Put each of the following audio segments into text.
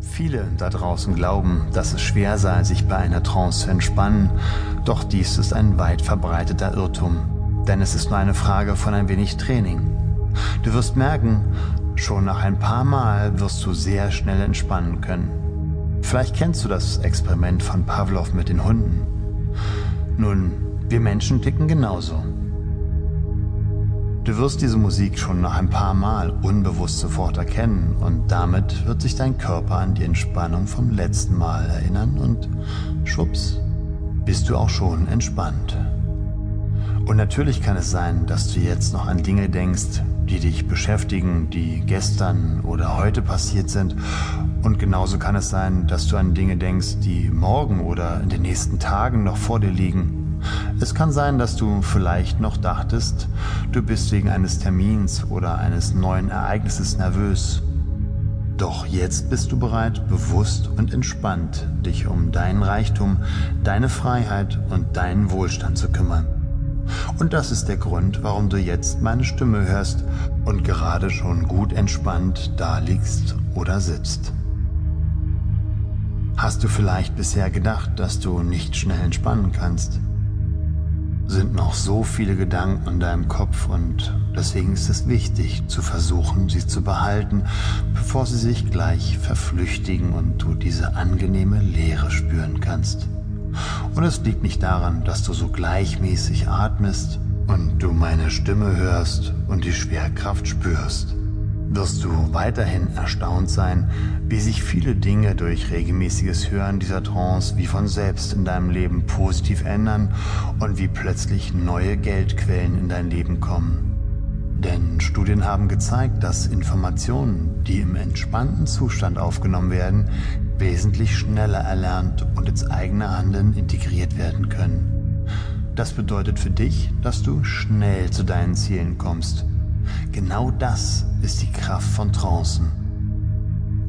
Viele da draußen glauben, dass es schwer sei, sich bei einer Trance zu entspannen, doch dies ist ein weit verbreiteter Irrtum, denn es ist nur eine Frage von ein wenig Training. Du wirst merken, schon nach ein paar Mal wirst du sehr schnell entspannen können. Vielleicht kennst du das Experiment von Pavlov mit den Hunden. Nun, wir Menschen ticken genauso. Du wirst diese Musik schon nach ein paar Mal unbewusst sofort erkennen und damit wird sich dein Körper an die Entspannung vom letzten Mal erinnern und schwupps, bist du auch schon entspannt. Und natürlich kann es sein, dass du jetzt noch an Dinge denkst, die dich beschäftigen, die gestern oder heute passiert sind. Und genauso kann es sein, dass du an Dinge denkst, die morgen oder in den nächsten Tagen noch vor dir liegen. Es kann sein, dass du vielleicht noch dachtest, du bist wegen eines Termins oder eines neuen Ereignisses nervös. Doch jetzt bist du bereit, bewusst und entspannt dich um deinen Reichtum, deine Freiheit und deinen Wohlstand zu kümmern. Und das ist der Grund, warum du jetzt meine Stimme hörst und gerade schon gut entspannt da liegst oder sitzt. Hast du vielleicht bisher gedacht, dass du nicht schnell entspannen kannst? Sind noch so viele Gedanken in deinem Kopf und deswegen ist es wichtig zu versuchen, sie zu behalten, bevor sie sich gleich verflüchtigen und du diese angenehme Leere spüren kannst. Und es liegt nicht daran, dass du so gleichmäßig atmest und du meine Stimme hörst und die Schwerkraft spürst wirst du weiterhin erstaunt sein, wie sich viele Dinge durch regelmäßiges Hören dieser Trance wie von selbst in deinem Leben positiv ändern und wie plötzlich neue Geldquellen in dein Leben kommen. Denn Studien haben gezeigt, dass Informationen, die im entspannten Zustand aufgenommen werden, wesentlich schneller erlernt und ins eigene Handeln integriert werden können. Das bedeutet für dich, dass du schnell zu deinen Zielen kommst Genau das ist die Kraft von Trancen.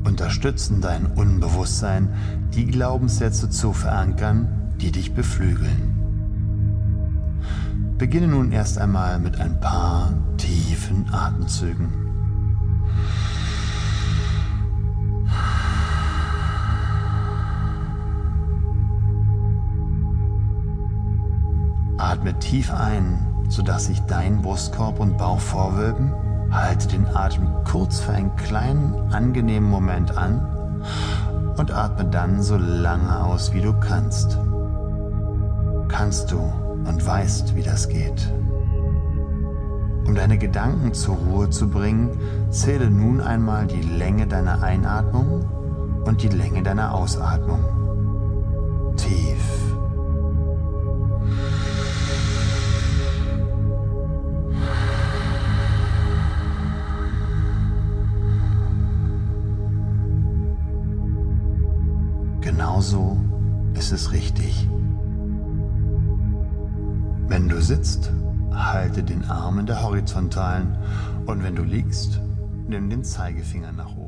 Unterstützen dein Unbewusstsein, die Glaubenssätze zu verankern, die dich beflügeln. Beginne nun erst einmal mit ein paar tiefen Atemzügen. Atme tief ein sodass sich dein Brustkorb und Bauch vorwölben. Halte den Atem kurz für einen kleinen, angenehmen Moment an und atme dann so lange aus, wie du kannst. Kannst du und weißt, wie das geht. Um deine Gedanken zur Ruhe zu bringen, zähle nun einmal die Länge deiner Einatmung und die Länge deiner Ausatmung. Genauso ist es richtig. Wenn du sitzt, halte den Arm in der horizontalen und wenn du liegst, nimm den Zeigefinger nach oben.